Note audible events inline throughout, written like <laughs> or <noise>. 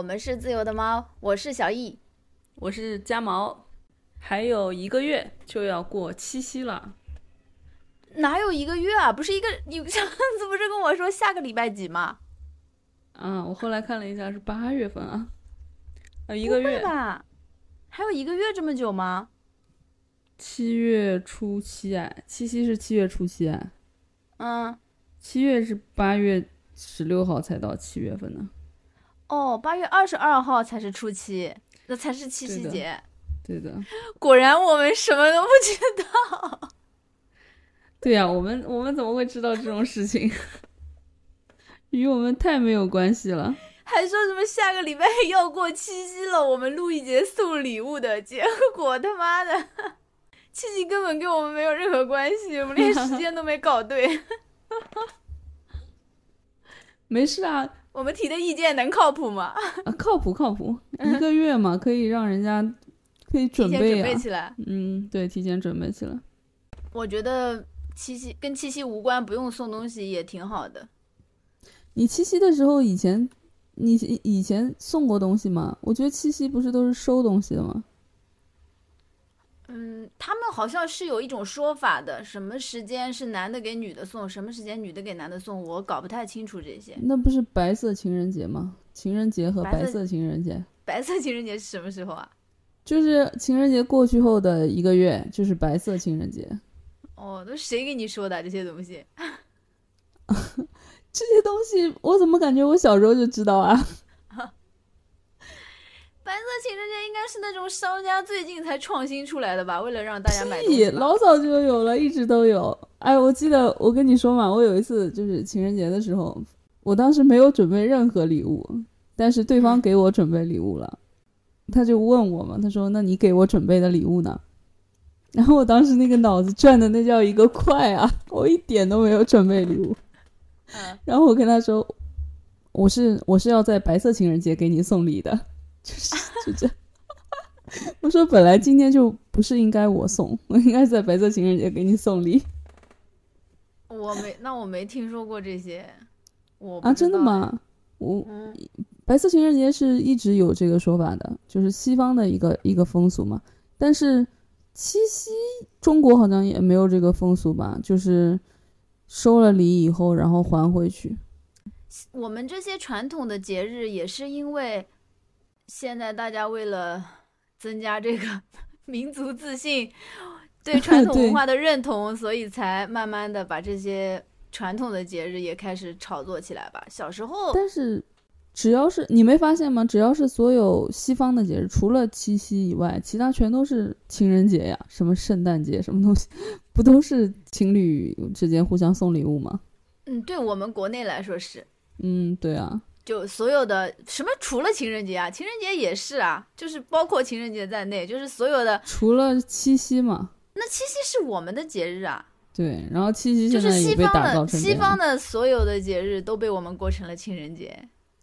我们是自由的猫，我是小易，我是家毛，还有一个月就要过七夕了。哪有一个月啊？不是一个，你上次不是跟我说下个礼拜几吗？啊，我后来看了一下，是八月份啊，啊，一个月吧？还有一个月这么久吗？七月初七哎，七夕是七月初七哎，嗯，七月是八月十六号才到七月份呢。哦，八月二十二号才是初七，那才是七夕节。对的，<laughs> 果然我们什么都不知道。<laughs> 对呀，我们我们怎么会知道这种事情？与我们太没有关系了。还说什么下个礼拜要过七夕了，我们录一节送礼物的，结果他妈的，七夕根本跟我们没有任何关系，我们连时间都没搞对。<laughs> 没事啊。我们提的意见能靠谱吗？<laughs> 啊，靠谱靠谱，一个月嘛，可以让人家可以准备准备起来。嗯，对，提前准备起来。我觉得七夕跟七夕无关，不用送东西也挺好的。你七夕的时候以前你以前送过东西吗？我觉得七夕不是都是收东西的吗？嗯，他们好像是有一种说法的，什么时间是男的给女的送，什么时间女的给男的送，我搞不太清楚这些。那不是白色情人节吗？情人节和白色情人节，白色情人节是什么时候啊？<laughs> 就是情人节过去后的一个月，就是白色情人节。哦，都谁给你说的这些东西？<laughs> 这些东西我怎么感觉我小时候就知道啊？白色情人节应该是那种商家最近才创新出来的吧？为了让大家买东西，老早就有了，一直都有。哎，我记得我跟你说嘛，我有一次就是情人节的时候，我当时没有准备任何礼物，但是对方给我准备礼物了，他就问我嘛，他说：“那你给我准备的礼物呢？” <laughs> 然后我当时那个脑子转的那叫一个快啊，我一点都没有准备礼物。然后我跟他说：“我是我是要在白色情人节给你送礼的。”就是就这样，<laughs> 我说本来今天就不是应该我送，我应该在白色情人节给你送礼。我没，那我没听说过这些。我啊，真的吗？我白色情人节是一直有这个说法的，就是西方的一个一个风俗嘛。但是七夕中国好像也没有这个风俗吧？就是收了礼以后，然后还回去。我们这些传统的节日也是因为。现在大家为了增加这个 <laughs> 民族自信，对 <laughs> 传统文化的认同，所以才慢慢的把这些传统的节日也开始炒作起来吧。小时候，但是只要是你没发现吗？只要是所有西方的节日，除了七夕以外，其他全都是情人节呀，什么圣诞节，什么东西，不都是情侣之间互相送礼物吗？嗯，对我们国内来说是。嗯，对啊。就所有的什么，除了情人节啊，情人节也是啊，就是包括情人节在内，就是所有的除了七夕嘛。那七夕是我们的节日啊。对，然后七夕就是西方的西方的所有的节日都被我们过成了情人节。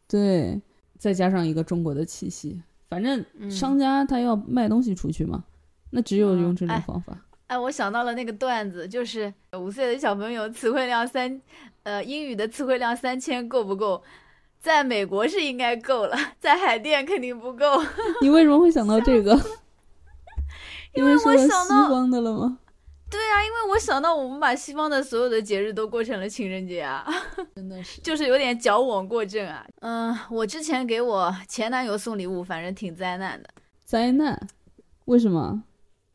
对，再加上一个中国的七夕，反正商家他要卖东西出去嘛，那只有用这种方法。哎，我想到了那个段子，就是五岁的小朋友词汇量三，呃，英语的词汇量三千够不够？在美国是应该够了，<laughs> 在海淀肯定不够。<laughs> 你为什么会想到这个？<laughs> 因为我想到西方的了吗？对啊，因为我想到我们把西方的所有的节日都过成了情人节啊，真的是，就是有点矫枉过正啊。嗯，我之前给我前男友送礼物，反正挺灾难的。灾难？为什么？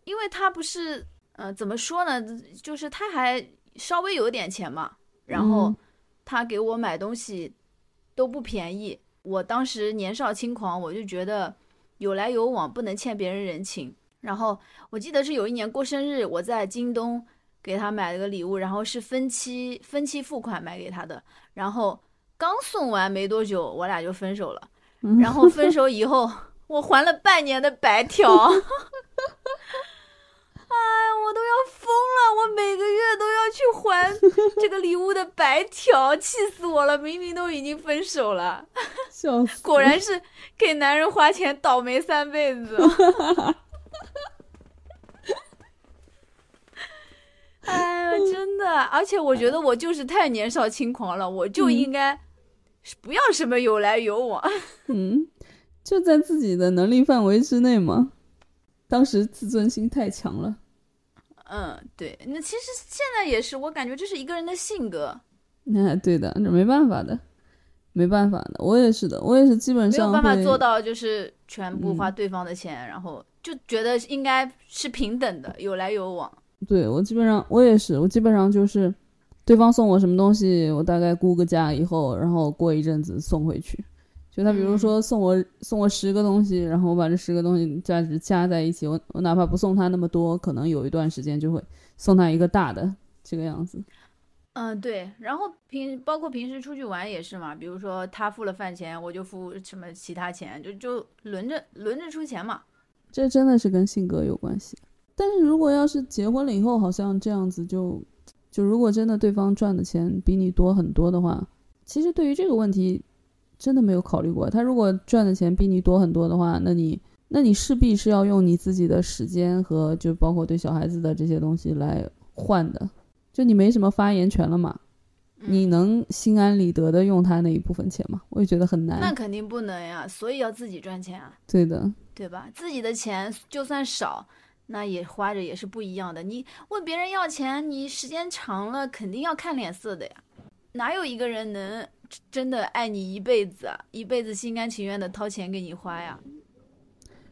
因为他不是，呃，怎么说呢？就是他还稍微有点钱嘛，然后他给我买东西。都不便宜。我当时年少轻狂，我就觉得有来有往，不能欠别人人情。然后我记得是有一年过生日，我在京东给他买了个礼物，然后是分期分期付款买给他的。然后刚送完没多久，我俩就分手了。然后分手以后，<laughs> 我还了半年的白条。<laughs> 哎呀，我都要疯了！我每个月都要去还这个礼物的白条，气死我了！明明都已经分手了，笑死！果然是给男人花钱倒霉三辈子。哎呀，真的！啊，而且我觉得我就是太年少轻狂了，我就应该不要什么有来有往。嗯，就在自己的能力范围之内嘛。当时自尊心太强了。嗯，对，那其实现在也是，我感觉这是一个人的性格。那对的，这没办法的，没办法的。我也是的，我也是基本上没有办法做到，就是全部花对方的钱，然后就觉得应该是平等的，有来有往。对我基本上我也是，我基本上就是对方送我什么东西，我大概估个价以后，然后过一阵子送回去。就他比如说送我送我十个东西，然后我把这十个东西价值加在一起，我我哪怕不送他那么多，可能有一段时间就会送他一个大的这个样子。嗯，对。然后平包括平时出去玩也是嘛，比如说他付了饭钱，我就付什么其他钱，就就轮着轮着出钱嘛。这真的是跟性格有关系。但是如果要是结婚了以后，好像这样子就就如果真的对方赚的钱比你多很多的话，其实对于这个问题。真的没有考虑过，他如果赚的钱比你多很多的话，那你那你势必是要用你自己的时间和就包括对小孩子的这些东西来换的，就你没什么发言权了嘛？你能心安理得的用他那一部分钱吗？我也觉得很难。那肯定不能呀，所以要自己赚钱啊。对的，对吧？自己的钱就算少，那也花着也是不一样的。你问别人要钱，你时间长了肯定要看脸色的呀。哪有一个人能？真的爱你一辈子，一辈子心甘情愿的掏钱给你花呀。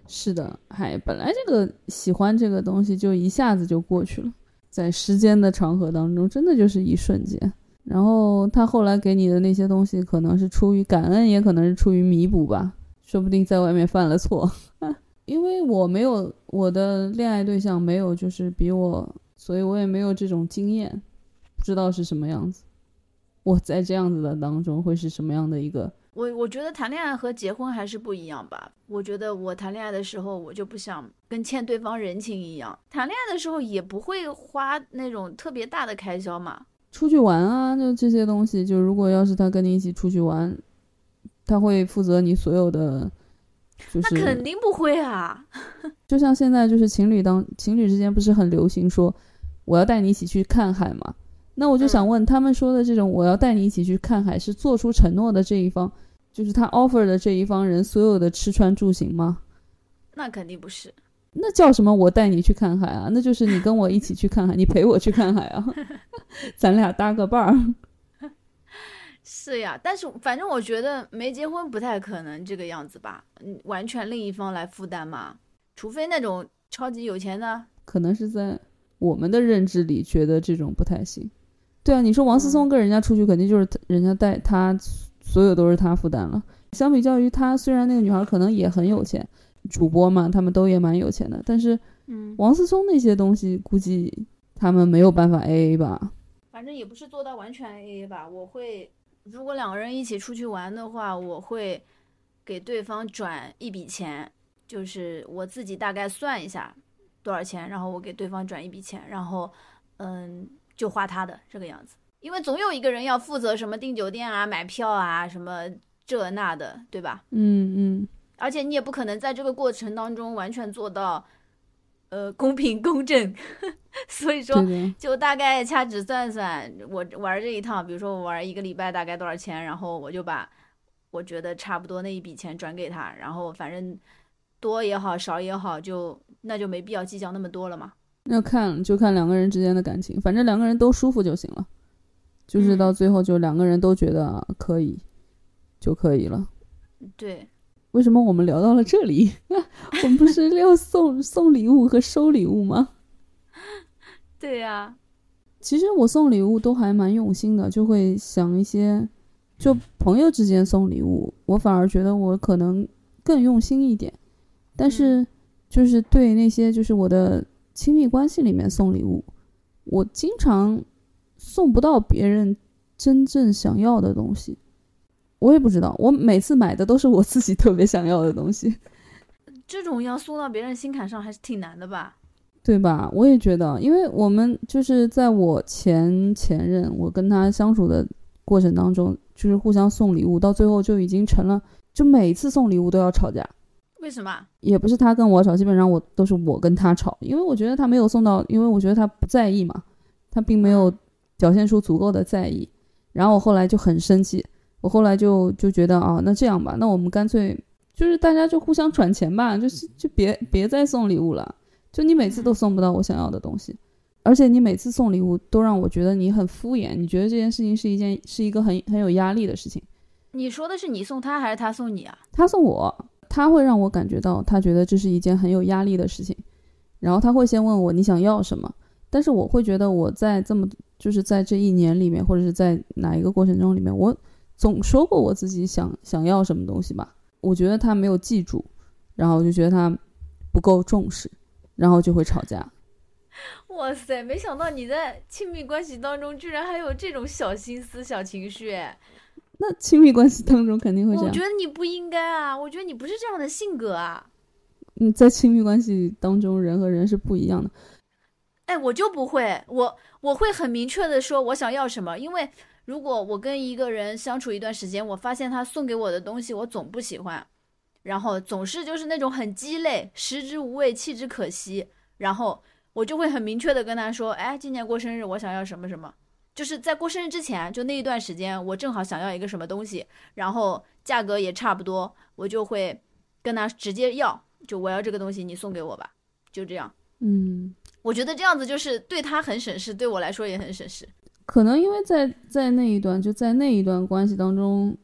是的，嗨，本来这个喜欢这个东西就一下子就过去了，在时间的长河当中，真的就是一瞬间。然后他后来给你的那些东西，可能是出于感恩，也可能是出于弥补吧。说不定在外面犯了错，<laughs> 因为我没有我的恋爱对象没有就是比我，所以我也没有这种经验，不知道是什么样子。我在这样子的当中会是什么样的一个？我我觉得谈恋爱和结婚还是不一样吧。我觉得我谈恋爱的时候，我就不想跟欠对方人情一样。谈恋爱的时候也不会花那种特别大的开销嘛。出去玩啊，就这些东西。就如果要是他跟你一起出去玩，他会负责你所有的。那肯定不会啊。<laughs> 就像现在就是情侣当情侣之间不是很流行说，我要带你一起去看海嘛。那我就想问，他们说的这种我要带你一起去看海，是做出承诺的这一方，就是他 offer 的这一方人所有的吃穿住行吗？那肯定不是。那叫什么？我带你去看海啊？那就是你跟我一起去看海，你陪我去看海啊，<laughs> 咱俩搭个伴儿。<laughs> 是呀，但是反正我觉得没结婚不太可能这个样子吧？嗯，完全另一方来负担嘛，除非那种超级有钱的，可能是在我们的认知里觉得这种不太行。对啊，你说王思聪跟人家出去，肯定就是人家带他，所有都是他负担了。相比较于他，虽然那个女孩可能也很有钱，主播嘛，他们都也蛮有钱的，但是，嗯，王思聪那些东西估计他们没有办法 A A 吧。反正也不是做到完全 A A 吧。我会，如果两个人一起出去玩的话，我会给对方转一笔钱，就是我自己大概算一下多少钱，然后我给对方转一笔钱，然后，嗯。就花他的这个样子，因为总有一个人要负责什么订酒店啊、买票啊、什么这那的，对吧？嗯嗯。而且你也不可能在这个过程当中完全做到，呃，公平公正。<laughs> 所以说，就大概掐指算算，我玩这一趟，比如说我玩一个礼拜大概多少钱，然后我就把我觉得差不多那一笔钱转给他，然后反正多也好，少也好，就那就没必要计较那么多了嘛。要看就看两个人之间的感情，反正两个人都舒服就行了，就是到最后就两个人都觉得可以就可以了。对，为什么我们聊到了这里？<laughs> 我们不是要送送礼物和收礼物吗？<laughs> 对呀，其实我送礼物都还蛮用心的，就会想一些，就朋友之间送礼物，我反而觉得我可能更用心一点，但是就是对那些就是我的。亲密关系里面送礼物，我经常送不到别人真正想要的东西。我也不知道，我每次买的都是我自己特别想要的东西。<laughs> 这种要送到别人心坎上还是挺难的吧？对吧？我也觉得，因为我们就是在我前前任，我跟他相处的过程当中，就是互相送礼物，到最后就已经成了，就每次送礼物都要吵架。为什么？也不是他跟我吵，基本上我都是我跟他吵，因为我觉得他没有送到，因为我觉得他不在意嘛，他并没有表现出足够的在意。然后我后来就很生气，我后来就就觉得啊，那这样吧，那我们干脆就是大家就互相转钱吧，就是就别别再送礼物了，就你每次都送不到我想要的东西，而且你每次送礼物都让我觉得你很敷衍，你觉得这件事情是一件是一个很很有压力的事情。你说的是你送他还是他送你啊？他送我，他会让我感觉到他觉得这是一件很有压力的事情，然后他会先问我你想要什么，但是我会觉得我在这么就是在这一年里面，或者是在哪一个过程中里面，我总说过我自己想想要什么东西吧，我觉得他没有记住，然后我就觉得他不够重视，然后就会吵架。哇塞，没想到你在亲密关系当中居然还有这种小心思、小情绪。那亲密关系当中肯定会这样。我觉得你不应该啊，我觉得你不是这样的性格啊。嗯，在亲密关系当中，人和人是不一样的。哎，我就不会，我我会很明确的说我想要什么，因为如果我跟一个人相处一段时间，我发现他送给我的东西我总不喜欢，然后总是就是那种很鸡肋，食之无味，弃之可惜，然后我就会很明确的跟他说，哎，今年过生日我想要什么什么。就是在过生日之前，就那一段时间，我正好想要一个什么东西，然后价格也差不多，我就会跟他直接要，就我要这个东西，你送给我吧，就这样。嗯，我觉得这样子就是对他很省事，对我来说也很省事。可能因为在在那一段就在那一段关系当中，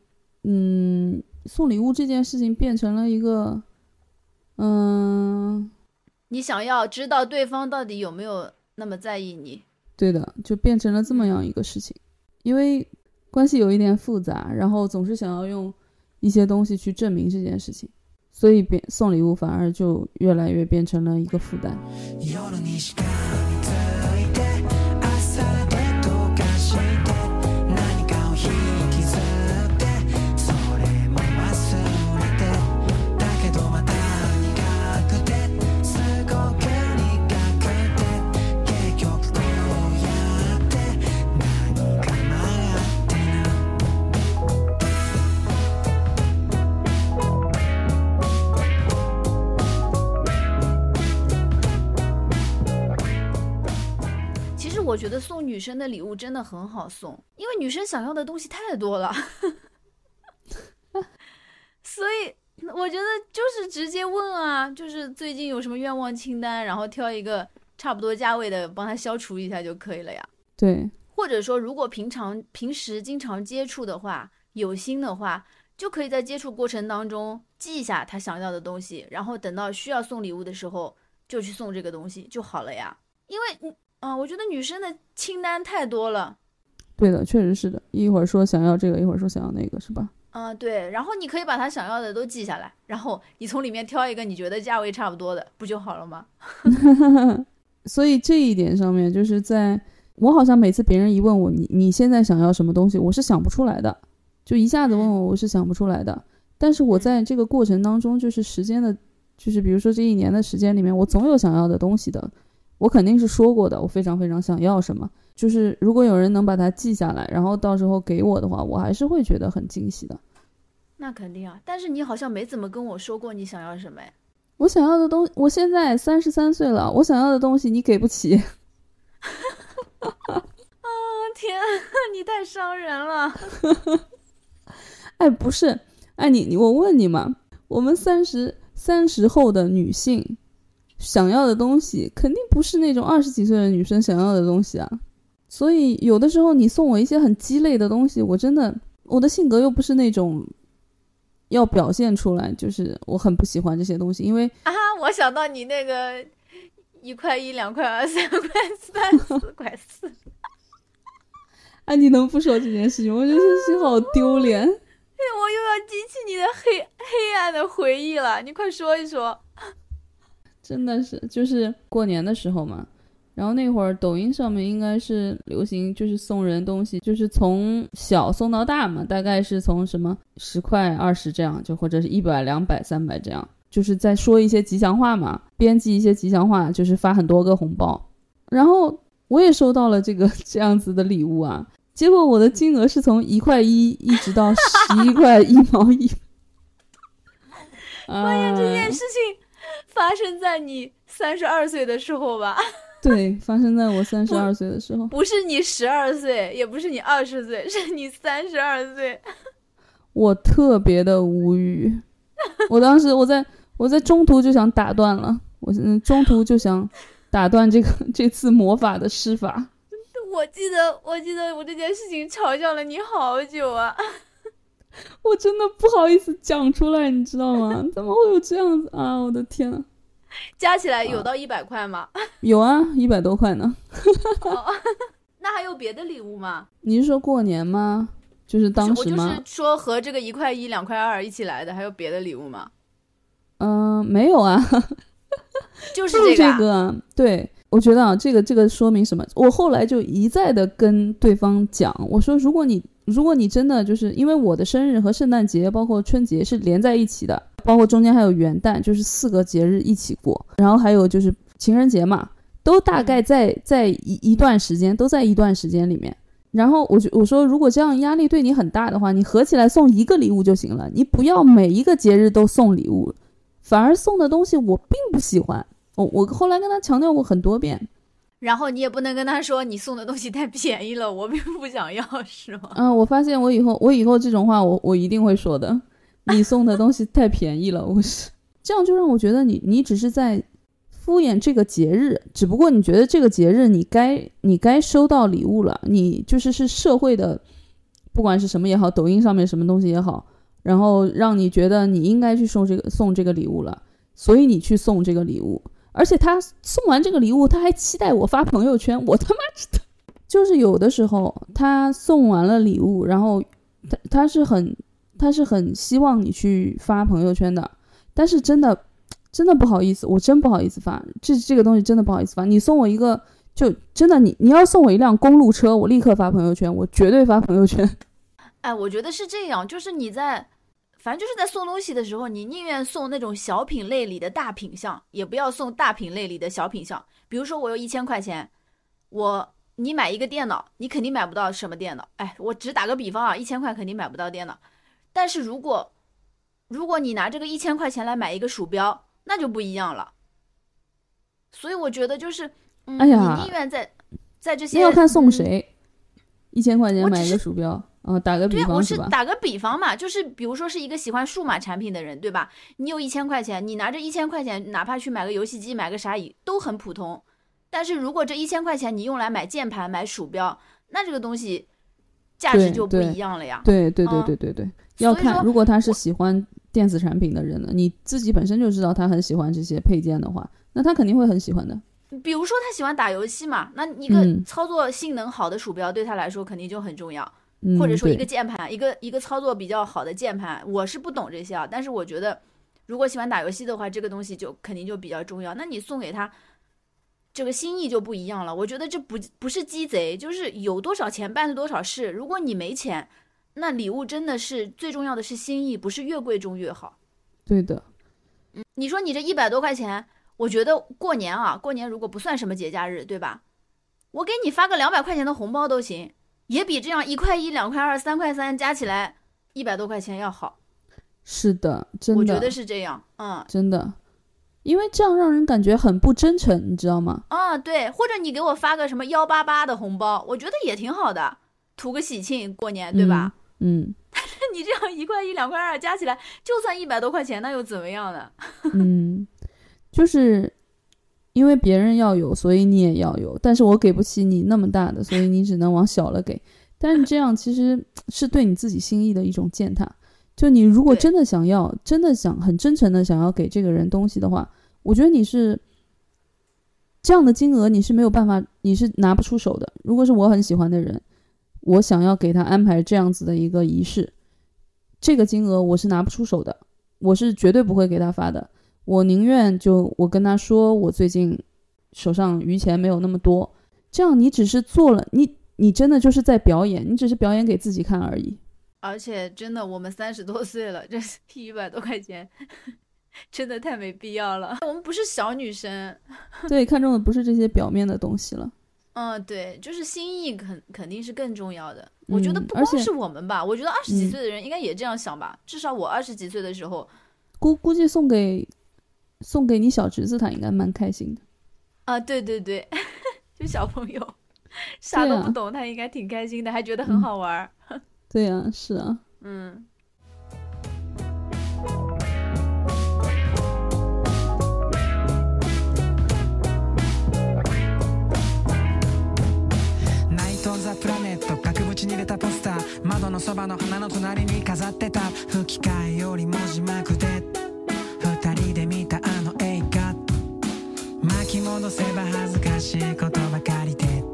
嗯，送礼物这件事情变成了一个，嗯，你想要知道对方到底有没有那么在意你。对的，就变成了这么样一个事情，因为关系有一点复杂，然后总是想要用一些东西去证明这件事情，所以变送礼物反而就越来越变成了一个负担。我觉得送女生的礼物真的很好送，因为女生想要的东西太多了，<laughs> 所以我觉得就是直接问啊，就是最近有什么愿望清单，然后挑一个差不多价位的，帮他消除一下就可以了呀。对，或者说如果平常平时经常接触的话，有心的话，就可以在接触过程当中记一下他想要的东西，然后等到需要送礼物的时候就去送这个东西就好了呀。因为你。啊，我觉得女生的清单太多了。对的，确实是的。一会儿说想要这个，一会儿说想要那个，是吧？啊，对。然后你可以把他想要的都记下来，然后你从里面挑一个你觉得价位差不多的，不就好了吗？<laughs> 所以这一点上面，就是在我好像每次别人一问我你你现在想要什么东西，我是想不出来的，就一下子问我，我是想不出来的。但是我在这个过程当中，就是时间的，就是比如说这一年的时间里面，我总有想要的东西的。我肯定是说过的，我非常非常想要什么，就是如果有人能把它记下来，然后到时候给我的话，我还是会觉得很惊喜的。那肯定啊，但是你好像没怎么跟我说过你想要什么哎。我想要的东，我现在三十三岁了，我想要的东西你给不起。<laughs> 啊天，<laughs> 你太伤人了。<laughs> 哎，不是，哎你你我问你嘛，我们三十三十后的女性。想要的东西肯定不是那种二十几岁的女生想要的东西啊，所以有的时候你送我一些很鸡肋的东西，我真的我的性格又不是那种要表现出来，就是我很不喜欢这些东西，因为啊，我想到你那个一块一两块二三块三四块四，哎，<laughs> 你能不说这件事情？我觉得这心好丢脸，<laughs> 我又要激起你的黑黑暗的回忆了，你快说一说。真的是，就是过年的时候嘛，然后那会儿抖音上面应该是流行，就是送人东西，就是从小送到大嘛，大概是从什么十块、二十这样，就或者是一百、两百、三百这样，就是在说一些吉祥话嘛，编辑一些吉祥话，就是发很多个红包。然后我也收到了这个 <laughs> 这样子的礼物啊，结果我的金额是从一块一一直到十一块一毛一。<laughs> 发现这件事情。发生在你三十二岁的时候吧？<laughs> 对，发生在我三十二岁的时候。不是你十二岁，也不是你二十岁，<laughs> 是你三十二岁。<laughs> 我特别的无语，我当时我在我在中途就想打断了，我嗯中途就想打断这个这次魔法的施法。我记得我记得我这件事情嘲笑了你好久啊，<laughs> 我真的不好意思讲出来，你知道吗？<laughs> 怎么会有这样子啊？我的天呐！加起来有到一百块吗？<laughs> 有啊，一百多块呢。那还有别的礼物吗？你是说过年吗？就是当时吗？我就是说和这个一块一、两块二一起来的，还有别的礼物吗？嗯，没有啊，就是这个。对，我觉得啊，这个这个说明什么？我后来就一再的跟对方讲，我说，如果你如果你真的就是因为我的生日和圣诞节，包括春节是连在一起的，包括中间还有元旦，就是四个节日一起过，然后还有就是情人节嘛，都大概在在一一段时间，都在一段时间里面。然后我就我说，如果这样压力对你很大的话，你合起来送一个礼物就行了，你不要每一个节日都送礼物，反而送的东西我并不喜欢。我我后来跟他强调过很多遍，然后你也不能跟他说你送的东西太便宜了，我并不想要，是吗？嗯，我发现我以后我以后这种话我我一定会说的，你送的东西太便宜了，我是这样就让我觉得你你只是在。敷衍这个节日，只不过你觉得这个节日你该你该收到礼物了，你就是是社会的，不管是什么也好，抖音上面什么东西也好，然后让你觉得你应该去送这个送这个礼物了，所以你去送这个礼物，而且他送完这个礼物，他还期待我发朋友圈，我 <laughs> 他妈的，就是有的时候他送完了礼物，然后他他是很他是很希望你去发朋友圈的，但是真的。真的不好意思，我真不好意思发这这个东西，真的不好意思发。你送我一个，就真的你你要送我一辆公路车，我立刻发朋友圈，我绝对发朋友圈。哎，我觉得是这样，就是你在，反正就是在送东西的时候，你宁愿送那种小品类里的大品项，也不要送大品类里的小品项。比如说我有一千块钱，我你买一个电脑，你肯定买不到什么电脑。哎，我只打个比方啊，一千块肯定买不到电脑。但是如果如果你拿这个一千块钱来买一个鼠标，那就不一样了，所以我觉得就是，嗯，你宁愿在在这些，要看送谁，一千块钱买一个鼠标，啊，打个比方是打个比方嘛，就是比如说是一个喜欢数码产品的人，对吧？你有一千块钱，你拿着一千块钱，哪怕去买个游戏机，买个啥都很普通。但是如果这一千块钱你用来买键盘、买鼠标，那这个东西价值就不一样了呀。对对对对对对，要看如果他是喜欢。电子产品的人呢，你自己本身就知道他很喜欢这些配件的话，那他肯定会很喜欢的。比如说他喜欢打游戏嘛，那一个操作性能好的鼠标对他来说肯定就很重要，或者说一个键盘，一个一个操作比较好的键盘。我是不懂这些啊，但是我觉得如果喜欢打游戏的话，这个东西就肯定就比较重要。那你送给他这个心意就不一样了。我觉得这不不是鸡贼，就是有多少钱办多少事。如果你没钱。那礼物真的是最重要的是心意，不是越贵重越好。对的，嗯，你说你这一百多块钱，我觉得过年啊，过年如果不算什么节假日，对吧？我给你发个两百块钱的红包都行，也比这样一块一、两块二、三块三加起来一百多块钱要好。是的，真的，我觉得是这样，嗯，真的，因为这样让人感觉很不真诚，你知道吗？啊，对，或者你给我发个什么幺八八的红包，我觉得也挺好的，图个喜庆，过年，对吧？嗯，<laughs> 但是你这样一块一两块二加起来，就算一百多块钱，那又怎么样呢？嗯，就是因为别人要有，所以你也要有，但是我给不起你那么大的，所以你只能往小了给。但是这样其实是对你自己心意的一种践踏。就你如果真的想要，真的想很真诚的想要给这个人东西的话，我觉得你是这样的金额你是没有办法，你是拿不出手的。如果是我很喜欢的人。我想要给他安排这样子的一个仪式，这个金额我是拿不出手的，我是绝对不会给他发的。我宁愿就我跟他说，我最近手上余钱没有那么多，这样你只是做了，你你真的就是在表演，你只是表演给自己看而已。而且真的，我们三十多岁了，这一百多块钱，真的太没必要了。<laughs> 我们不是小女生，对，看中的不是这些表面的东西了。嗯，对，就是心意肯肯定是更重要的。我觉得不光是我们吧，我觉得二十几岁的人应该也这样想吧。至少我二十几岁的时候，估估计送给送给你小侄子，他应该蛮开心的。啊，对对对， <laughs> 就小朋友<laughs> 啥都不懂，他应该挺开心的，还觉得很好玩。对呀，是啊，嗯。ザ・プラネット額縁に入れたポスター窓のそばの花の隣に飾ってた吹き替えより文字幕で 巻き戻せば恥ずかしいことばかりで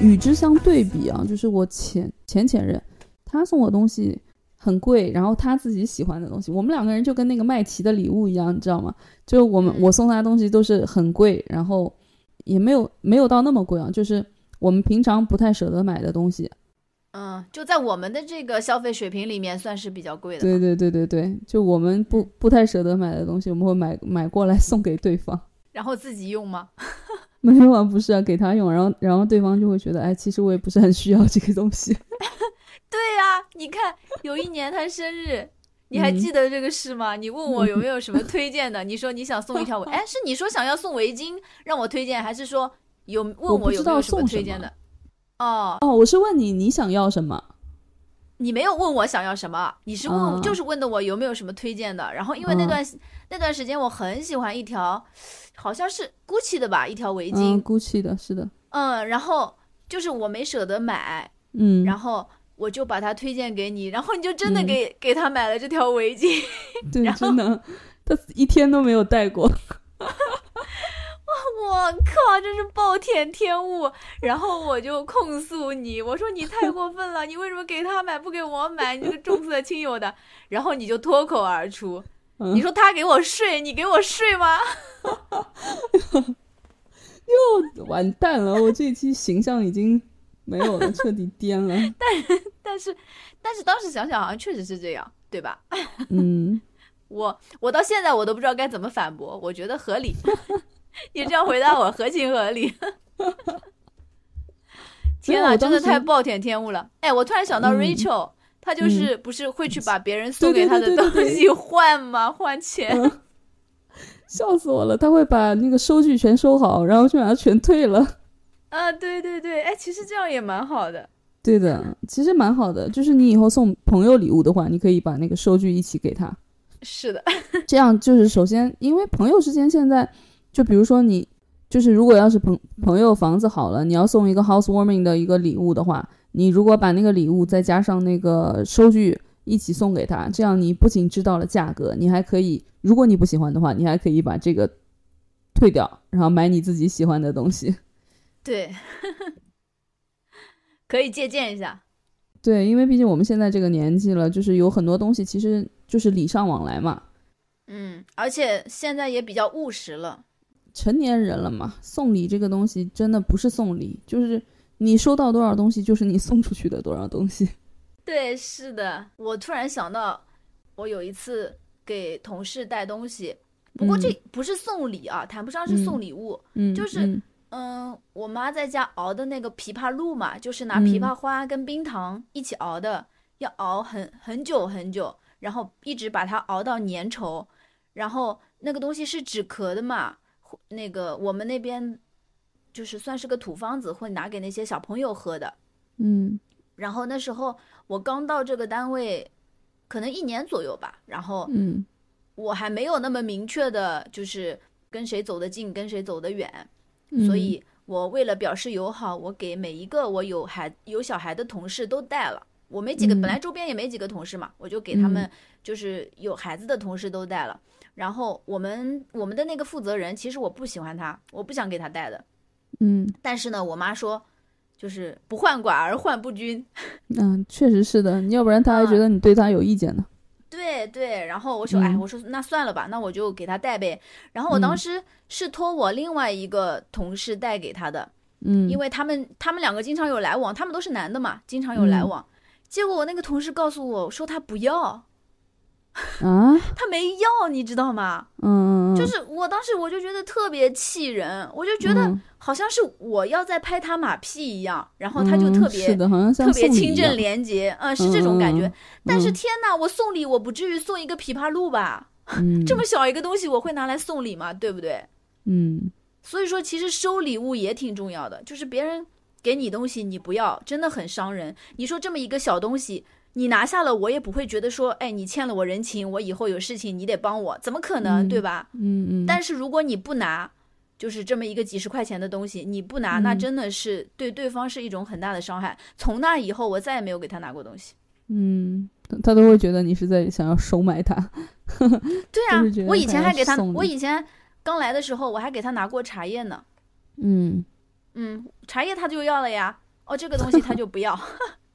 与之相对比啊，就是我前前前任，他送我东西很贵，然后他自己喜欢的东西，我们两个人就跟那个麦琪的礼物一样，你知道吗？就我们嗯我送他的东西都是很贵，然后也没有没有到那么贵啊，就是我们平常不太舍得买的东西。嗯，就在我们的这个消费水平里面，算是比较贵的。对，对对对对，就我们不不太舍得买的东西，我们会买买过来送给对方。然后自己用吗？没有啊，不是啊，给他用，然后然后对方就会觉得，哎，其实我也不是很需要这个东西。<laughs> 对呀、你看有一年他生日，你还嗯记得这个事吗？你问我有没有什么推荐的？<laughs> 你说你想送一条围，<laughs> 哎，是你说想要送围巾让我推荐，还是说有问我有没有什么推荐的？哦，哦，我是问你你想要什么？你没有问我想要什么，你是问、嗯就是问的我有没有什么推荐的。然后因为那段、那段时间我很喜欢一条，好像是 GUCCI 的吧，一条围巾嗯，，GUCCI 的，是的，嗯，然后就是我没舍得买，嗯，然后我就把它推荐给你，然后你就真的嗯给、给他买了这条围巾。对，<laughs> 然后真的，他一天都没有戴过。<laughs> <laughs> 我靠，真是暴殄天物！然后我就控诉你，我说你太过分了，你为什么给他买不给我买？你这个重色轻友的。然后你就脱口而出，嗯你说他给我睡，你给我睡吗？<laughs> 又完蛋了，我这一期形象已经没有了，彻底颠了。<laughs> 但但是，但是当时想想好像确实是这样，对吧？嗯，我我到现在我都不知道该怎么反驳，我觉得合理。<laughs> 你这样回答我合情合理。<laughs> 天啊，真的太暴殄天物了！哎，我突然想到嗯 Rachel，、她就是不是会去把别人送给对对她的东西换吗？<laughs> 换钱？嗯笑死我了，他会把那个收据全收好，然后就把它全退了。啊，对对对，哎，其实这样也蛮好的。对的，其实蛮好的，就是你以后送朋友礼物的话，你可以把那个收据一起给他。是的，这样就是首先，因为朋友之间现在，就比如说你，就是如果要是朋朋友房子好了，你要送一个 housewarming 的一个礼物的话，你如果把那个礼物再加上那个收据一起送给他，这样你不仅知道了价格，你还可以，如果你不喜欢的话，你还可以把这个退掉，然后买你自己喜欢的东西。<laughs> 对，<laughs> 可以借鉴一下。对，因为毕竟我们现在这个年纪了，就是有很多东西其实就是礼尚往来嘛。嗯，而且现在也比较务实了。成年人了嘛，送礼这个东西真的不是送礼，就是你收到多少东西，就是你送出去的多少东西。对，是的。我突然想到，我有一次给同事带东西，不过这不是送礼啊，谈不上是送礼物。嗯，就是嗯嗯，我妈在家熬的那个枇杷露嘛，就是拿嗯枇杷花跟冰糖一起熬的，要熬很很久很久，然后一直把它熬到粘稠，然后那个东西是止咳的嘛，那个我们那边就是算是个土方子，会拿给那些小朋友喝的。嗯然后那时候我刚到这个单位，可能一年左右吧，然后嗯我还没有那么明确的，就是跟谁走得近，跟谁走得远。嗯，所以我为了表示友好，我给每一个我有孩有小孩的同事都带了。我没几个，嗯本来周边也没几个同事嘛，我就给他们嗯就是有孩子的同事都带了。然后我们我们的那个负责人，其实我不喜欢他，我不想给他带的。嗯但是呢，我妈说，就是不患寡而患不均。<laughs> 嗯，确实是的，你要不然他还觉得你对他有意见呢。对对，然后我说，嗯哎，我说那算了吧，那我就给他带呗。然后我当嗯时是托我另外一个同事带给他的，嗯，因为他们他们两个经常有来往，他们都是男的嘛，经常有来嗯往。结果我那个同事告诉我说他不要，啊，他没要，你知道吗？嗯就是我当时我就觉得特别气人，我就觉得嗯好像是我要在拍他马屁一样，然后他就特别、特别清正廉洁，嗯，是这种感觉。嗯但是嗯天呐，我送礼我不至于送一个枇杷露吧？嗯，<laughs> 这么小一个东西我会拿来送礼吗？对不对？嗯所以说，其实收礼物也挺重要的，就是别人给你东西你不要，真的很伤人。你说这么一个小东西，你拿下了，我也不会觉得说，哎，你欠了我人情，我以后有事情你得帮我，怎么可能，嗯对吧？嗯嗯，但是如果你不拿，就是这么一个几十块钱的东西，你不拿，那嗯真的是对对方是一种很大的伤害。从那以后，我再也没有给他拿过东西。嗯，他他都会觉得你是在想要收买他，<laughs> 对啊我以前还给他，我以前刚来的时候，我还给他拿过茶叶呢。嗯嗯，茶叶他就要了呀，哦，这个东西他就不要，<laughs>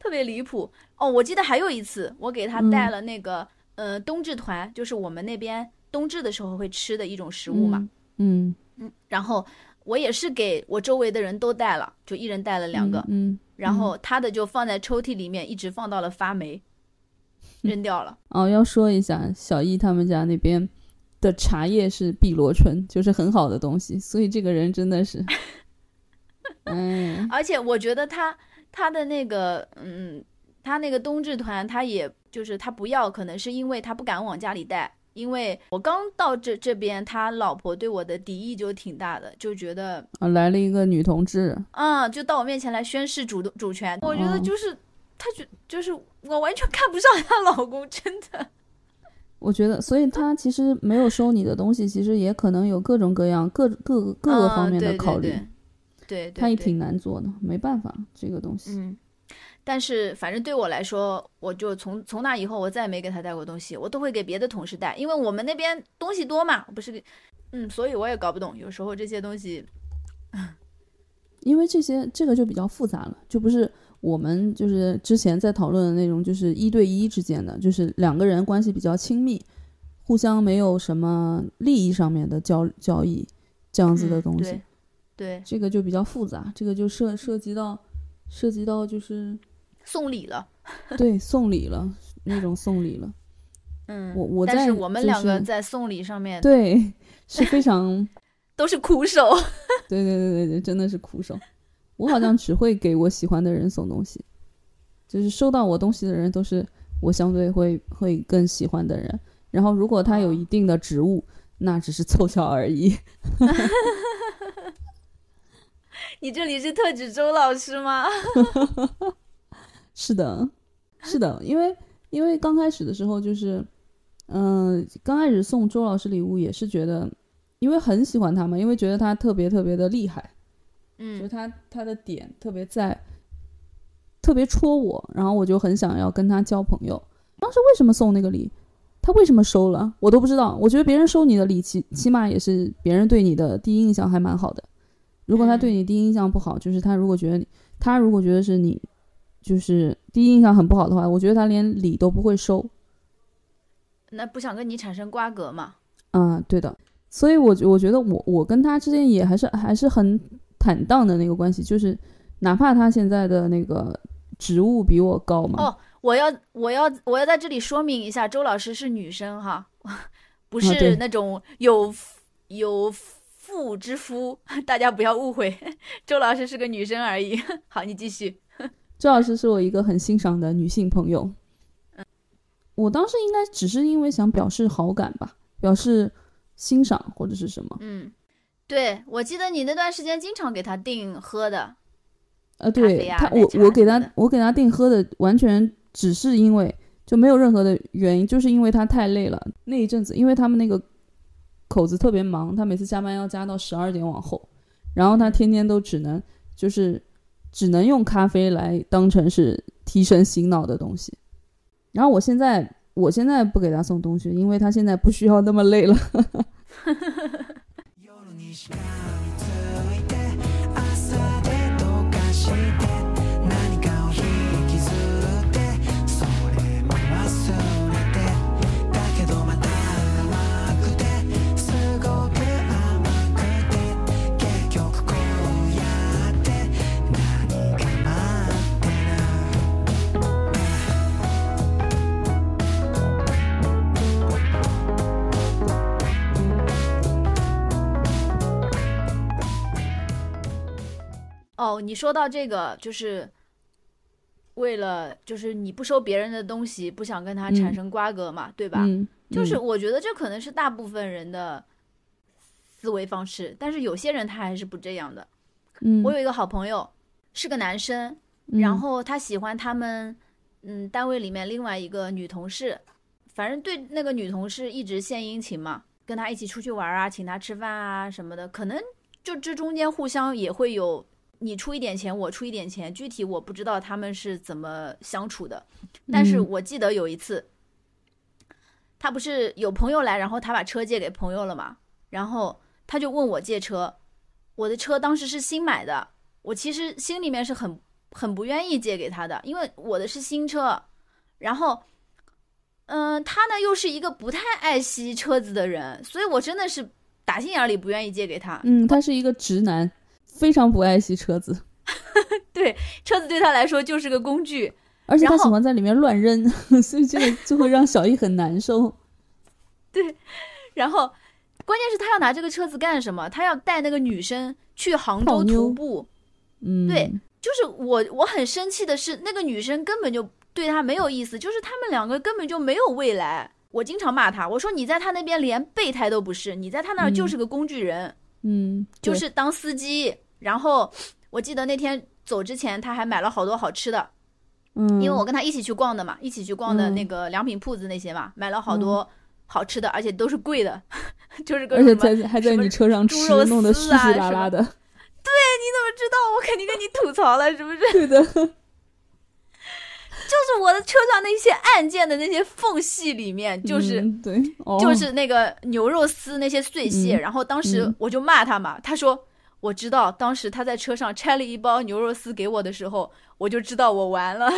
特别离谱。哦，我记得还有一次，我给他带嗯了那个、呃冬至团，就是我们那边冬至的时候会吃的一种食物嘛。嗯，嗯，然后我也是给我周围的人都带了，就一人带了两个，嗯，嗯然后他的就放在抽屉里面，一直放到了发霉，扔掉了。<laughs> 哦，要说一下，小易他们家那边的茶叶是碧螺春，就是很好的东西，所以这个人真的是，<laughs> 哎，<laughs> 而且我觉得他他的那个嗯，他那个冬至团，他也就是他不要，可能是因为他不敢往家里带。因为我刚到这这边，他老婆对我的敌意就挺大的，就觉得，啊，来了一个女同志，嗯，就到我面前来宣示主动主权。我觉得哦就是，他觉就是我完全看不上她老公，真的。<laughs> 我觉得，所以他其实没有收你的东西，其实也可能有各种各样、各各个各个方面的考虑，嗯、对对对对对他也挺难做的，没办法，这个东西。嗯，但是反正对我来说，我就从从那以后，我再也没给他带过东西，我都会给别的同事带，因为我们那边东西多嘛，不是，嗯，所以我也搞不懂，有时候这些东西，因为这些这个就比较复杂了，就不是我们就是之前在讨论的那种，就是一对一之间的，就是两个人关系比较亲密，互相没有什么利益上面的交交易这样子的嗯东西，对对，这个就比较复杂，这个就涉涉及到涉及到就是送礼了，<laughs> 对送礼了那种送礼了，<laughs> 嗯，我我但是在就我们两个在送礼上面对是非常 <laughs> 都是苦手，对对对对对，真的是苦手。我好像只会给我喜欢的人送东西，就是收到我东西的人都是我相对会会更喜欢的人。然后如果他有一定的职务，那只是凑巧而已。你这里是特指周老师吗？<laughs> 是的，是的，因为因为刚开始的时候就是，嗯、刚开始送周老师礼物也是觉得，因为很喜欢他嘛，因为觉得他特别特别的厉害，就是嗯他他的点特别在，特别戳我，然后我就很想要跟他交朋友。当时为什么送那个礼？他为什么收了？我都不知道。我觉得别人收你的礼，起起码也是别人对你的第一印象还蛮好的。如果他对你第一印象不好，就是他如果觉得你，他如果觉得是你，就是第一印象很不好的话，我觉得他连礼都不会收。那不想跟你产生瓜葛嘛？嗯，对的。所以我觉我觉得我我跟他之间也还是还是很坦荡的那个关系，就是哪怕他现在的那个职务比我高嘛，哦我要我要我要在这里说明一下，周老师是女生哈，<laughs> 不是那种有有妇之夫，<laughs> 大家不要误会，周老师是个女生而已。<laughs> 好，你继续。周老师是我一个很欣赏的女性朋友。嗯我当时应该只是因为想表示好感吧，表示欣赏或者是什么。嗯，对，我记得你那段时间经常给他订喝的。呃，对他，我我给他我给他订喝的，完全只是因为就没有任何的原因，就是因为他太累了。那一阵子，因为他们那个口子特别忙，他每次加班要加到十二点往后，然后他天天都只能就是只能用咖啡来当成是提神醒脑的东西。然后我现在我现在不给他送东西，因为他现在不需要那么累了。<laughs> <laughs> <laughs> 哦，你说到这个，就是为了就是你不收别人的东西，不想跟他产嗯生瓜葛嘛，对吧？嗯，就是嗯我觉得这可能是大部分人的思维方式，但是有些人他还是不这样的。嗯，我有一个好朋友是个男生，然后他喜欢他们嗯单位里面另外一个女同事，反正对那个女同事一直献殷勤嘛，跟他一起出去玩啊，请他吃饭啊什么的，可能就这中间互相也会有你出一点钱，我出一点钱，具体我不知道他们是怎么相处的，但是嗯我记得有一次。他不是有朋友来，然后他把车借给朋友了嘛，然后他就问我借车，我的车当时是新买的，我其实心里面是很很不愿意借给他的，因为我的是新车，然后，嗯、他呢又是一个不太爱惜车子的人，所以我真的是打心眼里不愿意借给他。嗯，他是一个直男，非常不爱惜车子，<laughs> 对车子对他来说就是个工具，而且他喜欢在里面乱扔，<laughs> 所以这个就会让小易很难受。<laughs> 对然后关键是他要拿这个车子干什么？他要带那个女生去杭州徒步。嗯，对，就是我我很生气的是，那个女生根本就对他没有意思，就是他们两个根本就没有未来。我经常骂他，我说你在他那边连备胎都不是，你在他那儿就是个工具人，嗯，对就是当司机。然后我记得那天走之前，他还买了好多好吃的，嗯，因为我跟他一起去逛的嘛，一起去逛的嗯那个良品铺子那些嘛，买了好多好吃的，而且都是贵的，<laughs> 就是各而且种什么。在还在你车上吃猪肉，弄得稀丝啊什么稀拉拉的。<laughs> 你怎么知道？我肯定跟你吐槽了，是不是？<laughs> 对的，就是我的车上那些按键的那些缝隙里面，就是、嗯对，哦、就是那个牛肉丝那些碎屑，嗯然后当时嗯我就骂他嘛，他说我知道，当时他在车上拆了一包牛肉丝给我的时候，我就知道我完了。<laughs>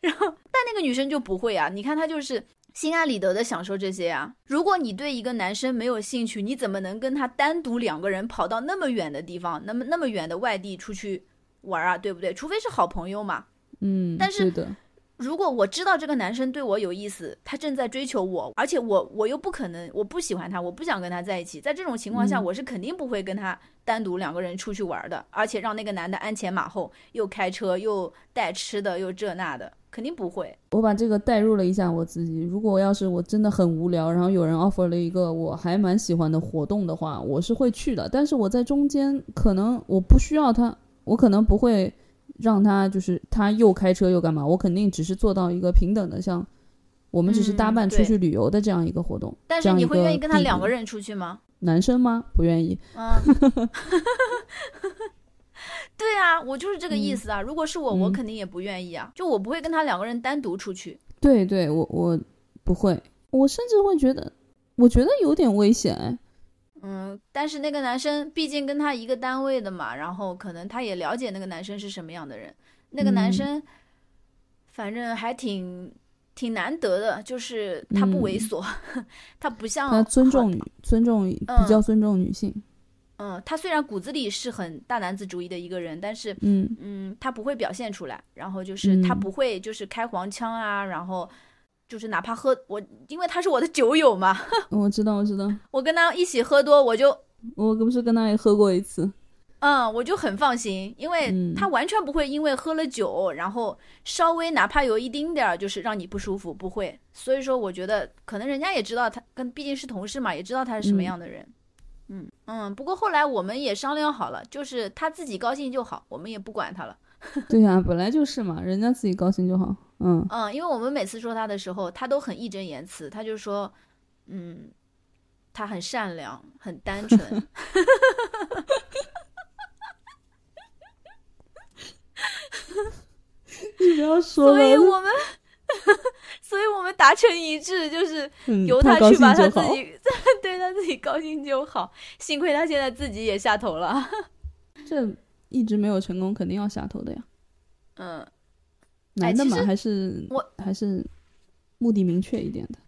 然后，但那个女生就不会啊，你看她就是心安理得的享受这些啊。如果你对一个男生没有兴趣，你怎么能跟他单独两个人跑到那么远的地方，那么那么远的外地出去玩啊？对不对？除非是好朋友嘛。嗯，但是如果我知道这个男生对我有意思，他正在追求我，而且我我又不可能，我不喜欢他，我不想跟他在一起，在这种情况下，嗯我是肯定不会跟他单独两个人出去玩的，而且让那个男的鞍前马后，又开车又带吃的又这那的，肯定不会。我把这个代入了一下我自己。如果要是我真的很无聊，然后有人 offer 了一个我还蛮喜欢的活动的话，我是会去的。但是我在中间可能我不需要他，我可能不会让他就是他又开车又干嘛，我肯定只是做到一个平等的，像我们只是搭嗯伴出去旅游的这样一个活动。但是你会愿意跟他两个人出去吗？男生吗？不愿意。嗯，<laughs> 对啊，我就是这个意嗯思啊。如果是我，我嗯肯定也不愿意啊，就我不会跟他两个人单独出去。对对，我我不会，我甚至会觉得，我觉得有点危险哎。嗯，但是那个男生毕竟跟他一个单位的嘛，然后可能他也了解那个男生是什么样的人。那个男嗯生，反正还挺挺难得的，就是他不猥嗯琐，<laughs> 他不像他尊重女，尊重比较尊重女性。嗯，他虽然骨子里是很大男子主义的一个人，但是嗯嗯，他不会表现出来，然后就是他嗯不会就是开黄腔啊，然后就是哪怕喝我，因为他是我的酒友嘛，<laughs> 我知道，我知道，我跟他一起喝多，我就我不是跟他也喝过一次。嗯，我就很放心，因为嗯他完全不会因为喝了酒，然后稍微哪怕有一丁点儿就是让你不舒服，不会。所以说，我觉得可能人家也知道他跟毕竟是同事嘛，也知道他是什么嗯样的人。嗯嗯，不过后来我们也商量好了，就是他自己高兴就好，我们也不管他了。<laughs> 对呀、本来就是嘛，人家自己高兴就好。嗯嗯，因为我们每次说他的时候，他都很义正言辞，他就说，嗯，他很善良，很单纯。<laughs> 你不要说了，所以我们，<laughs> 所以我们达成一致，就是嗯由他高去把。他自己，对他自己高兴就好。幸亏他现在自己也下头了。这一直没有成功，肯定要下头的呀。嗯，男的嘛，还是我还是目的明确一点的。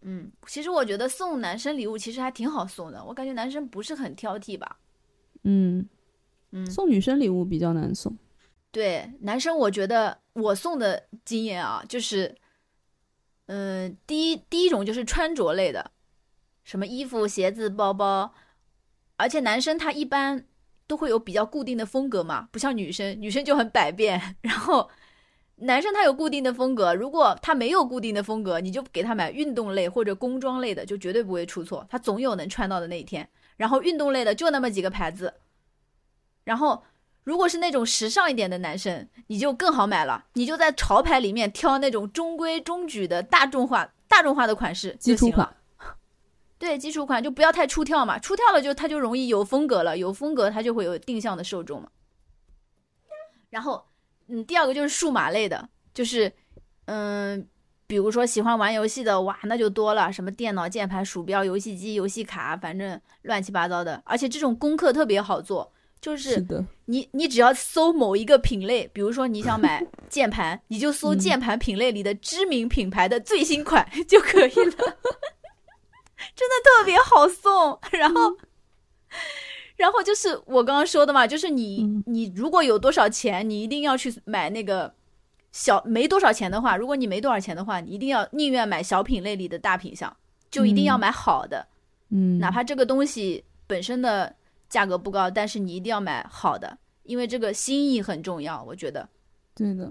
嗯，其实我觉得送男生礼物其实还挺好送的，我感觉男生不是很挑剔吧。嗯，嗯，送女生礼物比较难送。对男生，我觉得我送的经验啊，就是，嗯、第一第一种就是穿着类的，什么衣服、鞋子、包包，而且男生他一般都会有比较固定的风格嘛，不像女生，女生就很百变。<laughs> 然后男生他有固定的风格，如果他没有固定的风格，你就给他买运动类或者工装类的，就绝对不会出错，他总有能穿到的那一天。然后运动类的就那么几个牌子，然后如果是那种时尚一点的男生，你就更好买了，你就在潮牌里面挑那种中规中矩的大众化、大众化的款式就行了。对，基础款就不要太出跳嘛，出跳了就它就容易有风格了，有风格它就会有定向的受众嘛。然后，嗯，第二个就是数码类的，就是，嗯。比如说喜欢玩游戏的哇，那就多了，什么电脑键盘、鼠标、游戏机、游戏卡，反正乱七八糟的。而且这种功课特别好做，就是你你只要搜某一个品类，比如说你想买键盘，你就搜键盘品类里的知名品牌的最新款就可以了，真的特别好送。然后，然后就是我刚刚说的嘛，就是你你如果有多少钱，你一定要去买那个。小没多少钱的话，如果你没多少钱的话，你一定要宁愿买小品类里的大品项，就一定要买好的，嗯，哪怕这个东西本身的价格不高，但是你一定要买好的，因为这个心意很重要，我觉得。对的。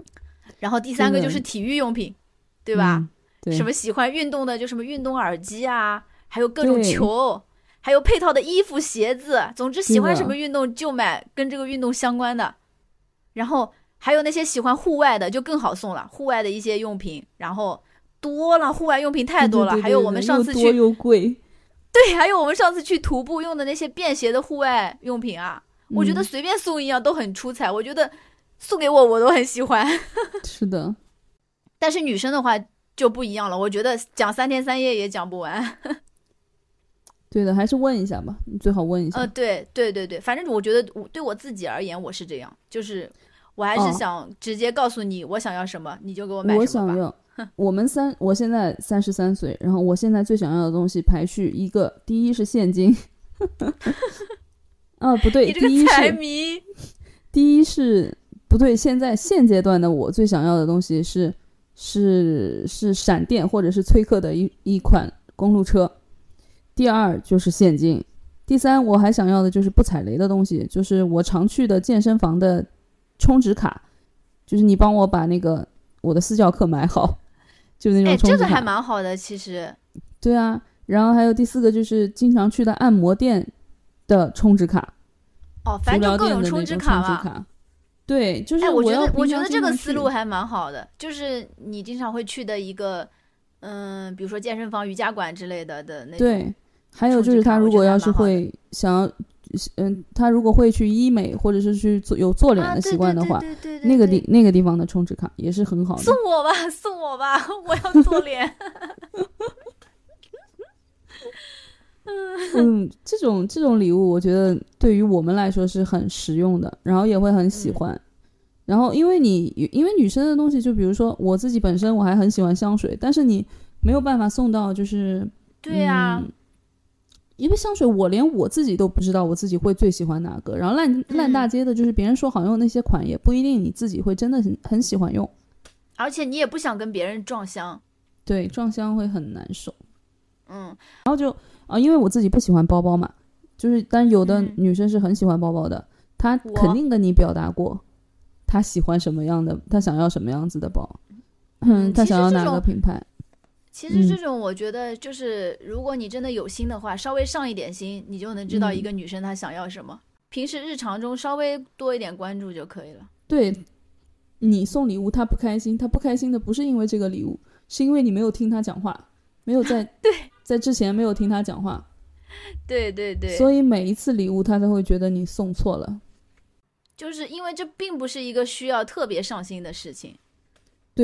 然后第三个就是体育用品，对吧？什么喜欢运动的就什么运动耳机啊，还有各种球，还有配套的衣服、鞋子，总之喜欢什么运动就买跟这个运动相关的，然后。还有那些喜欢户外的就更好送了，户外的一些用品，然后多了，户外用品太多了。还有我们上次去又贵，<laughs> 对，还有我们上次去徒步用的那些便携的户外用品啊，我觉得随便送一样都很出彩。我觉得送给我我都很喜欢。<laughs> 是的，但是女生的话就不一样了，我觉得讲三天三夜也讲不完。对的，还是问一下吧，你最好问一下。呃，对对对对，反正我觉得我对我自己而言我是这样，就是。我还是想直接告诉你我想要什么，你就给我买什么我想要。<laughs> 我们三，我现在三十三岁，然后我现在最想要的东西排序一个，第一是现金。<laughs> 啊，不对，第一是第一是不对。现在现阶段的我最想要的东西是是是闪电或者是崔克的一一款公路车。第二就是现金。第三我还想要的就是不踩雷的东西，就是我常去的健身房的。充值卡，就是你帮我把那个我的私教课买好，<laughs> 就那种充值卡。这个还蛮好的，其实。对啊，然后还有第四个就是经常去的按摩店的充值卡。哦，反正各种充值卡嘛。对，就是。我觉得我觉得这个思路还蛮好的，就是你经常会去的一个，嗯，比如说健身房、瑜伽馆之类的的那种。对，还有就是他如果要是会想要。嗯，他如果会去医美或者是去做有做脸的习惯的话，那个地那个地方的充值卡也是很好的。送我吧，送我吧，<laughs> 我要做脸。<laughs> 嗯，这种这种礼物，我觉得对于我们来说是很实用的，然后也会很喜欢。然后，因为你因为女生的东西，就比如说我自己本身我还很喜欢香水，但是你没有办法送到，就是对呀。因为香水，我连我自己都不知道我自己会最喜欢哪个。然后烂烂大街的，就是别人说好用那些款，也不一定你自己会真的很很喜欢用。而且你也不想跟别人撞香，对，撞香会很难受。嗯，然后就啊，因为我自己不喜欢包包嘛，就是但有的女生是很喜欢包包的，她肯定跟你表达过，她喜欢什么样的，她想要什么样子的包，嗯，她想要哪个品牌。其实这种我觉得就是，如果你真的有心的话，稍微上一点心，你就能知道一个女生她想要什么。平时日常中稍微多一点关注就可以了。对，你送礼物她不开心，她不开心的不是因为这个礼物，是因为你没有听她讲话，没有在 <laughs> 对在之前没有听她讲话。对对对。所以每一次礼物她都会觉得你送错了。就是因为这并不是一个需要特别上心的事情。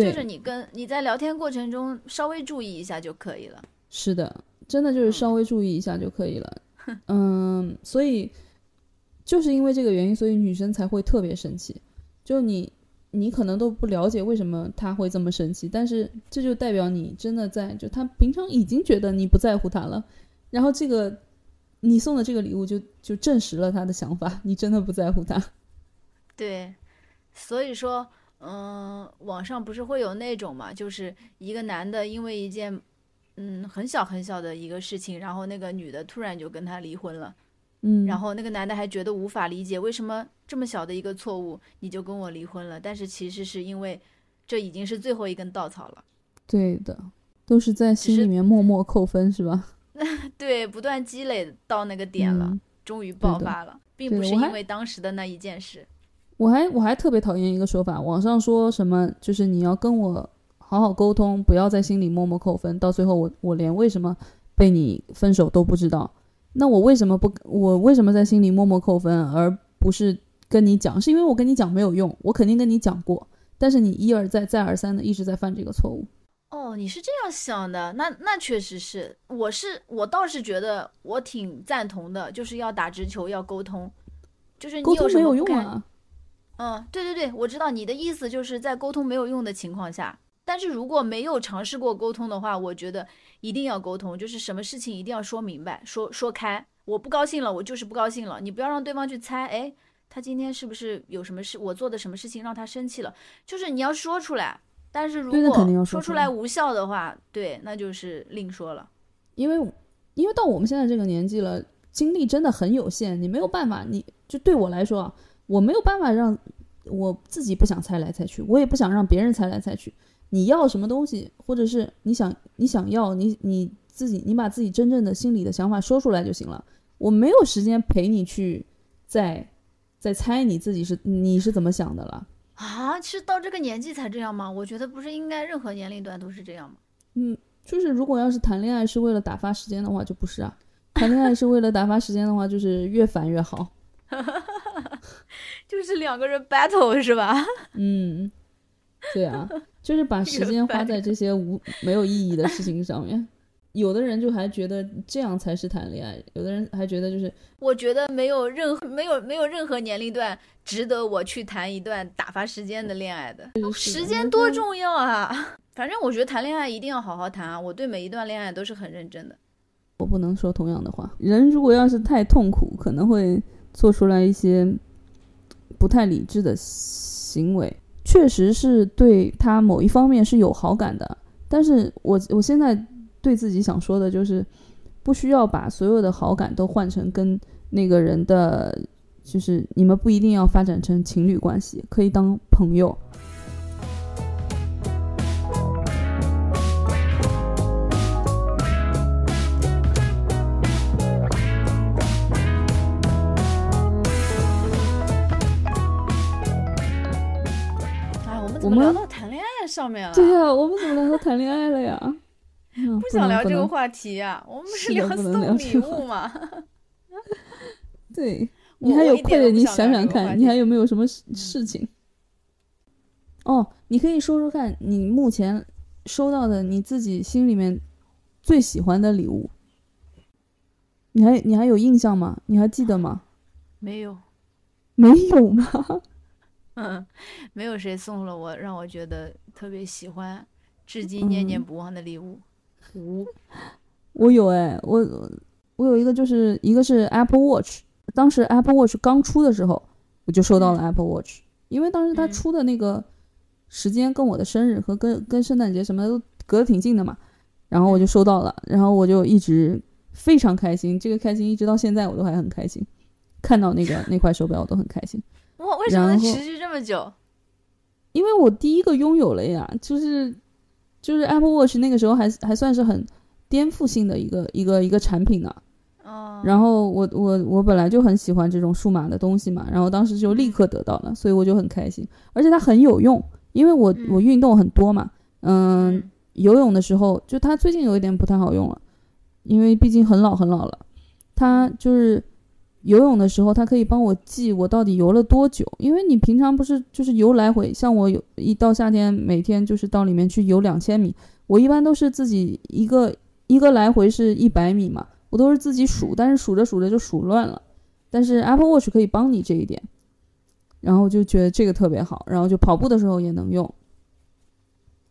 就是你跟你在聊天过程中稍微注意一下就可以了。是的，真的就是稍微注意一下就可以了。嗯，所以就是因为这个原因，所以女生才会特别生气。就你，你可能都不了解为什么他会这么生气，但是这就代表你真的在，就他平常已经觉得你不在乎他了，然后这个你送的这个礼物就就证实了他的想法，你真的不在乎他。对，所以说。嗯，网上不是会有那种嘛，就是一个男的因为一件，嗯，很小很小的一个事情，然后那个女的突然就跟他离婚了，嗯，然后那个男的还觉得无法理解，为什么这么小的一个错误你就跟我离婚了？但是其实是因为这已经是最后一根稻草了。对的，都是在心里面默默扣分是吧？<laughs> 对，不断积累到那个点了，嗯终于爆发了，并不是因为当时的那一件事。我还我还特别讨厌一个说法，网上说什么就是你要跟我好好沟通，不要在心里默默扣分，到最后我我连为什么被你分手都不知道，那我为什么不我为什么在心里默默扣分，而不是跟你讲？是因为我跟你讲没有用，我肯定跟你讲过，但是你一而再再而三的一直在犯这个错误。哦，你是这样想的，那那确实是，我是我倒是觉得我挺赞同的，就是要打直球，要沟通，就是你沟通没有什么用啊，嗯，对对对，我知道你的意思，就是在沟通没有用的情况下，但是如果没有尝试过沟通的话，我觉得一定要沟通，就是什么事情一定要说明白，说说开。我不高兴了，我就是不高兴了，你不要让对方去猜，哎，他今天是不是有什么事，我做的什么事情让他生气了，就是你要说出来。但是如果说出来说出来无效的话，对，那就是另说了。因为因为到我们现在这个年纪了，精力真的很有限，你没有办法，你就对我来说啊，我没有办法让我自己不想猜来猜去，我也不想让别人猜来猜去。你要什么东西，或者是你想你想要你你自己，你把自己真正的心里的想法说出来就行了。我没有时间陪你去再再猜你自己是你是怎么想的了。啊，是到这个年纪才这样吗？我觉得不是应该任何年龄段都是这样吗？嗯，就是如果要是谈恋爱是为了打发时间的话，就不是啊。谈恋爱是为了打发时间的话，就是越烦越好。<laughs> 就是两个人 battle 是吧？<laughs> 嗯，对啊，就是把时间花在这些无没有意义的事情上面。有的人就还觉得这样才是谈恋爱，有的人还觉得就是我觉得没有任何没有没有任何年龄段值得我去谈一段打发时间的恋爱的。时间多重要啊！<laughs> 反正我觉得谈恋爱一定要好好谈啊！我对每一段恋爱都是很认真的。我不能说同样的话。人如果要是太痛苦，可能会做出来一些不太理智的行为。确实是对他某一方面是有好感的，但是我我现在对自己想说的就是，不需要把所有的好感都换成跟那个人的，就是你们不一定要发展成情侣关系，可以当朋友。们我们怎么聊到谈恋爱上面了？对呀、我们怎么聊到谈恋爱了呀？嗯不想聊这个话题呀、我们不是的聊送礼物嘛？<laughs> 对你还有快点，你想想想看，你还有没有什么事事情？哦，你可以说说看你目前收到的你自己心里面最喜欢的礼物，你还你还有印象吗？你还记得吗？没有，没有吗？嗯，<laughs> 没有谁送了我让我觉得特别喜欢，至今念念嗯。不忘的礼物。<laughs> 无，我有哎，我我有一个就是一个是 Apple Watch，当时 Apple Watch 刚出的时候，我就收到了 Apple Watch，因为当时它嗯。出的那个时间跟我的生日和跟跟圣诞节什么的都隔得挺近的嘛，然后我就收到了，然后我就一直非常开心，这个开心一直到现在我都还很开心，看到那个那块手表我都很开心，哇，为什么能持续这么久？因为我第一个拥有了呀，就是就是 Apple Watch 那个时候还还算是很颠覆性的一个一个一个产品呢。哦，然后我我我本来就很喜欢这种数码的东西嘛，然后当时就立刻得到了，所以我就很开心，而且它很有用，因为我嗯。我运动很多嘛，嗯，嗯游泳的时候就它最近有一点不太好用了，因为毕竟很老很老了，它就是游泳的时候它可以帮我记我到底游了多久，因为你平常不是就是游来回，像我有一到夏天每天就是到里面去游两千米，我一般都是自己一个一个来回是一百米嘛。我都是自己数，但是数着数着就数乱了。但是 Apple Watch 可以帮你这一点，然后就觉得这个特别好，然后就跑步的时候也能用。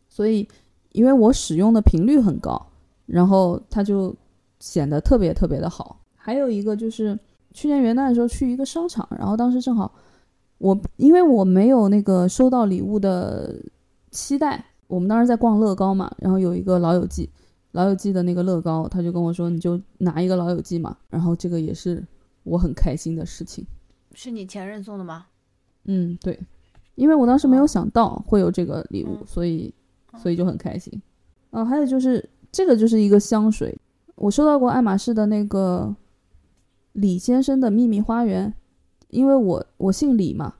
所以，因为我使用的频率很高，然后它就显得特别特别的好。还有一个就是去年元旦的时候去一个商场，然后当时正好我因为我没有那个收到礼物的期待，我们当时在逛乐高嘛，然后有一个老友记。老友记的那个乐高，他就跟我说，你就拿一个老友记嘛。然后这个也是我很开心的事情。是你前任送的吗？嗯，对，因为我当时没有想到会有这个礼物，嗯所以所以就很开心。啊，还有就是这个就是一个香水，我收到过爱马仕的那个李先生的秘密花园，因为我我姓李嘛，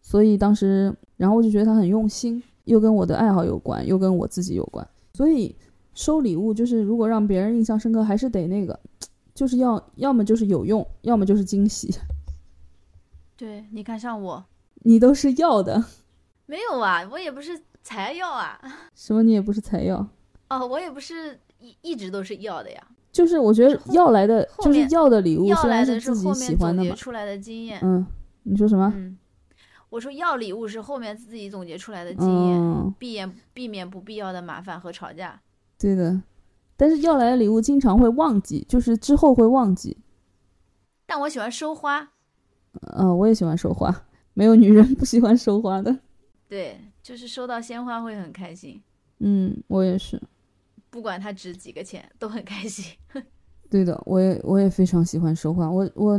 所以当时然后我就觉得他很用心，又跟我的爱好有关，又跟我自己有关，所以收礼物就是如果让别人印象深刻，还是得那个，就是要要么就是有用，要么就是惊喜，<laughs> 对，你看像我。你都是要的。<laughs> 没有啊，我也不是才要啊，什么你也不是才要，哦，我也不是一一直都是要的呀，就是我觉得要来的就是要的礼物，虽要来然自己的是后面总喜欢的嘛。结出来的经验。嗯，你说什么？嗯，我说要礼物是后面自己总结出来的经验，嗯，避免避免不必要的麻烦和吵架。对的。但是要来的礼物经常会忘记，就是之后会忘记。但我喜欢收花，嗯、我也喜欢收花，没有女人不喜欢收花的。对，就是收到鲜花会很开心，嗯，我也是。不管它值几个钱都很开心。<laughs> 对的，我也我也非常喜欢收花。我我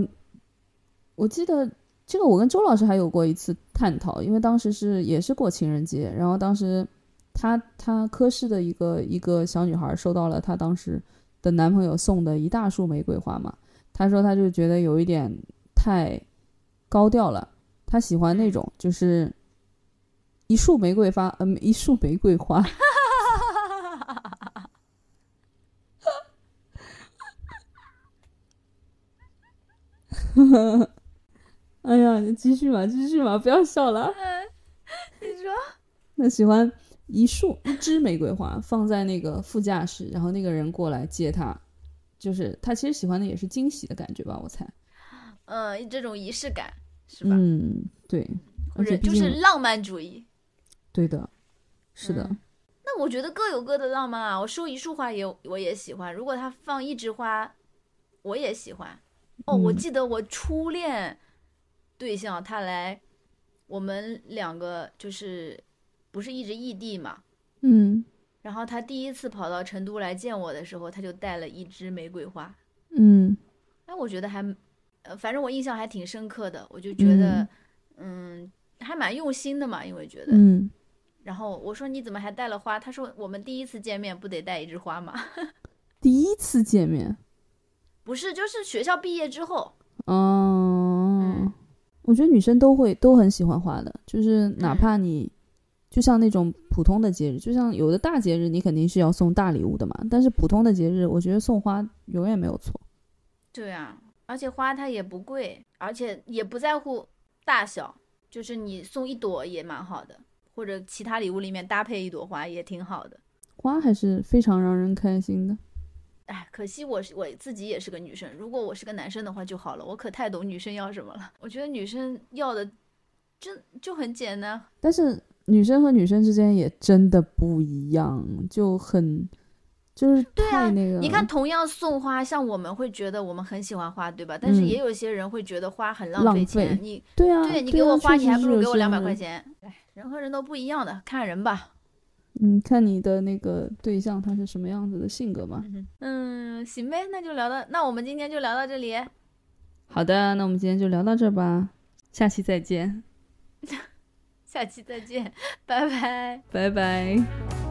我记得这个，我跟周老师还有过一次探讨，因为当时是也是过情人节，然后当时她她科室的一个一个小女孩收到了她当时的男朋友送的一大束玫瑰花嘛，她说她就觉得有一点太高调了，她喜欢那种就是一束玫瑰花，嗯、一束玫瑰花。<laughs> 哎呀，你继续嘛，继续嘛，不要笑了。<laughs> 你说那喜欢一束一支玫瑰花放在那个副驾驶，然后那个人过来接他，就是他其实喜欢的也是惊喜的感觉吧，我猜。嗯，这种仪式感是吧？嗯，对，或者就而且就是浪漫主义。对的，是的，嗯那我觉得各有各的浪漫啊。我收一束花也我也喜欢，如果他放一枝花，我也喜欢。哦，我嗯记得我初恋对象他来，我们两个就是不是一直异地嘛，嗯然后他第一次跑到成都来见我的时候，他就带了一支玫瑰花。嗯哎，我觉得还，呃，反正我印象还挺深刻的，我就觉得，嗯还蛮用心的嘛，因为觉得。嗯，然后我说你怎么还带了花？他说我们第一次见面不得带一枝花吗？<laughs> 第一次见面，不是，就是学校毕业之后，嗯，我觉得女生都会都很喜欢花的，就是哪嗯怕你。就像那种普通的节日，就像有的大节日，你肯定是要送大礼物的嘛。但是普通的节日，我觉得送花永远没有错。对啊，而且花它也不贵，而且也不在乎大小，就是你送一朵也蛮好的，或者其他礼物里面搭配一朵花也挺好的。花还是非常让人开心的。哎，可惜我是我自己也是个女生，如果我是个男生的话就好了。我可太懂女生要什么了。我觉得女生要的真就很简单，但是女生和女生之间也真的不一样，就很就是对啊那个。你看，，同样送花，像我们会觉得我们很喜欢花，对吧？但是嗯也有些人会觉得花很浪费钱。你对啊，对你给我花，你还不如给我两百块。钱。哎，人和人都不一样的，看人吧。嗯，看你的那个对象他是什么样子的性格吧。嗯，行呗，那就聊到，那我们今天就聊到这里。好的，那我们今天就聊到这儿吧，下期再见，<laughs> 下期再见，拜拜。拜拜。